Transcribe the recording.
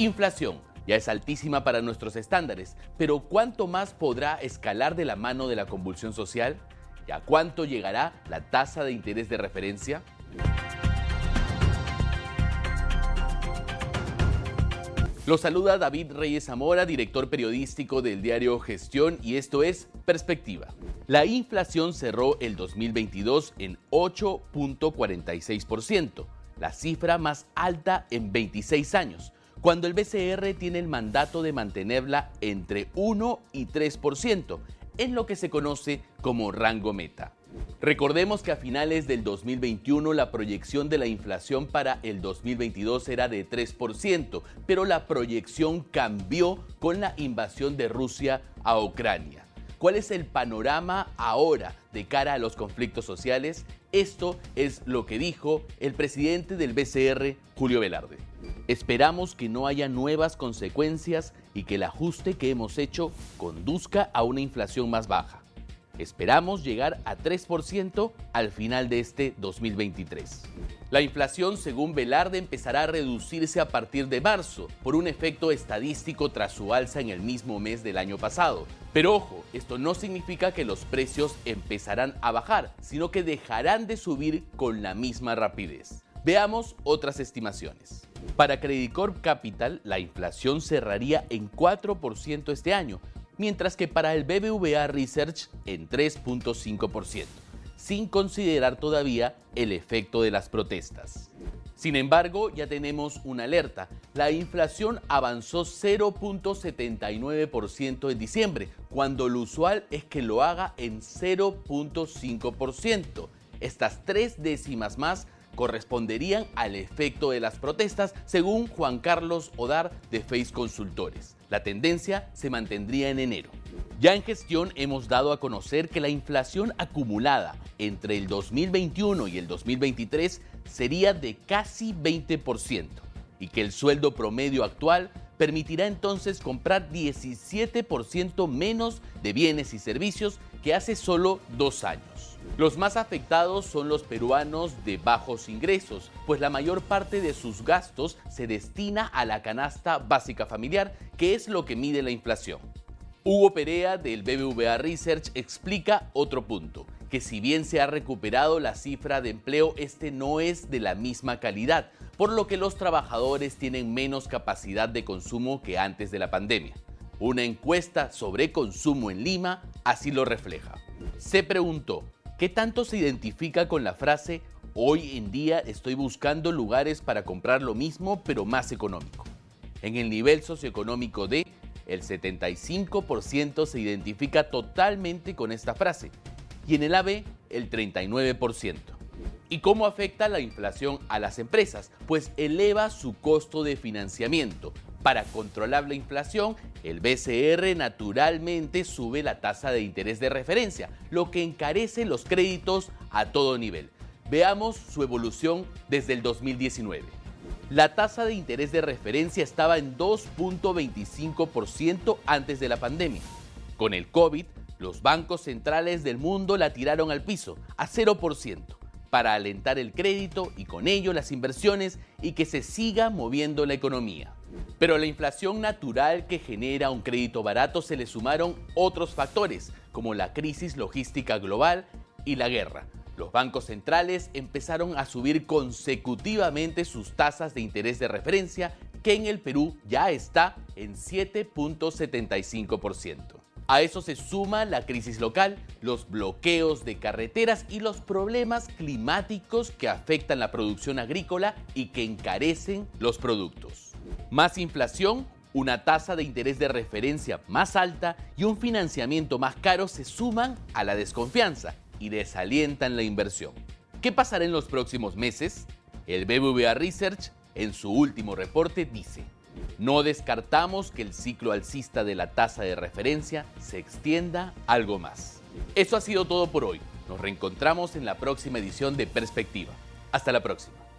Inflación. Ya es altísima para nuestros estándares, pero ¿cuánto más podrá escalar de la mano de la convulsión social? ¿Y a cuánto llegará la tasa de interés de referencia? Los saluda David Reyes Zamora, director periodístico del diario Gestión, y esto es Perspectiva. La inflación cerró el 2022 en 8.46%, la cifra más alta en 26 años, cuando el BCR tiene el mandato de mantenerla entre 1 y 3%, en lo que se conoce como rango meta. Recordemos que a finales del 2021 la proyección de la inflación para el 2022 era de 3%, pero la proyección cambió con la invasión de Rusia a Ucrania. ¿Cuál es el panorama ahora de cara a los conflictos sociales? Esto es lo que dijo el presidente del BCR, Julio Velarde. Esperamos que no haya nuevas consecuencias y que el ajuste que hemos hecho conduzca a una inflación más baja. Esperamos llegar a 3% al final de este 2023. La inflación, según Velarde, empezará a reducirse a partir de marzo por un efecto estadístico tras su alza en el mismo mes del año pasado. Pero ojo, esto no significa que los precios empezarán a bajar, sino que dejarán de subir con la misma rapidez. Veamos otras estimaciones. Para Credit Corp Capital, la inflación cerraría en 4% este año, mientras que para el BBVA Research en 3.5%, sin considerar todavía el efecto de las protestas. Sin embargo, ya tenemos una alerta. La inflación avanzó 0.79% en diciembre, cuando lo usual es que lo haga en 0.5%. Estas tres décimas más corresponderían al efecto de las protestas, según Juan Carlos Odar de Face Consultores. La tendencia se mantendría en enero. Ya en gestión hemos dado a conocer que la inflación acumulada entre el 2021 y el 2023 sería de casi 20% y que el sueldo promedio actual permitirá entonces comprar 17% menos de bienes y servicios que hace solo dos años. Los más afectados son los peruanos de bajos ingresos, pues la mayor parte de sus gastos se destina a la canasta básica familiar, que es lo que mide la inflación. Hugo Perea del BBVA Research explica otro punto, que si bien se ha recuperado la cifra de empleo, este no es de la misma calidad, por lo que los trabajadores tienen menos capacidad de consumo que antes de la pandemia. Una encuesta sobre consumo en Lima así lo refleja. Se preguntó, ¿Qué tanto se identifica con la frase hoy en día estoy buscando lugares para comprar lo mismo pero más económico? En el nivel socioeconómico D, el 75% se identifica totalmente con esta frase y en el AB el 39%. ¿Y cómo afecta la inflación a las empresas? Pues eleva su costo de financiamiento, para controlar la inflación, el BCR naturalmente sube la tasa de interés de referencia, lo que encarece los créditos a todo nivel. Veamos su evolución desde el 2019. La tasa de interés de referencia estaba en 2.25% antes de la pandemia. Con el COVID, los bancos centrales del mundo la tiraron al piso, a 0%, para alentar el crédito y con ello las inversiones y que se siga moviendo la economía. Pero a la inflación natural que genera un crédito barato se le sumaron otros factores, como la crisis logística global y la guerra. Los bancos centrales empezaron a subir consecutivamente sus tasas de interés de referencia, que en el Perú ya está en 7.75%. A eso se suma la crisis local, los bloqueos de carreteras y los problemas climáticos que afectan la producción agrícola y que encarecen los productos. Más inflación, una tasa de interés de referencia más alta y un financiamiento más caro se suman a la desconfianza y desalientan la inversión. ¿Qué pasará en los próximos meses? El BBVA Research, en su último reporte, dice, no descartamos que el ciclo alcista de la tasa de referencia se extienda algo más. Eso ha sido todo por hoy. Nos reencontramos en la próxima edición de Perspectiva. Hasta la próxima.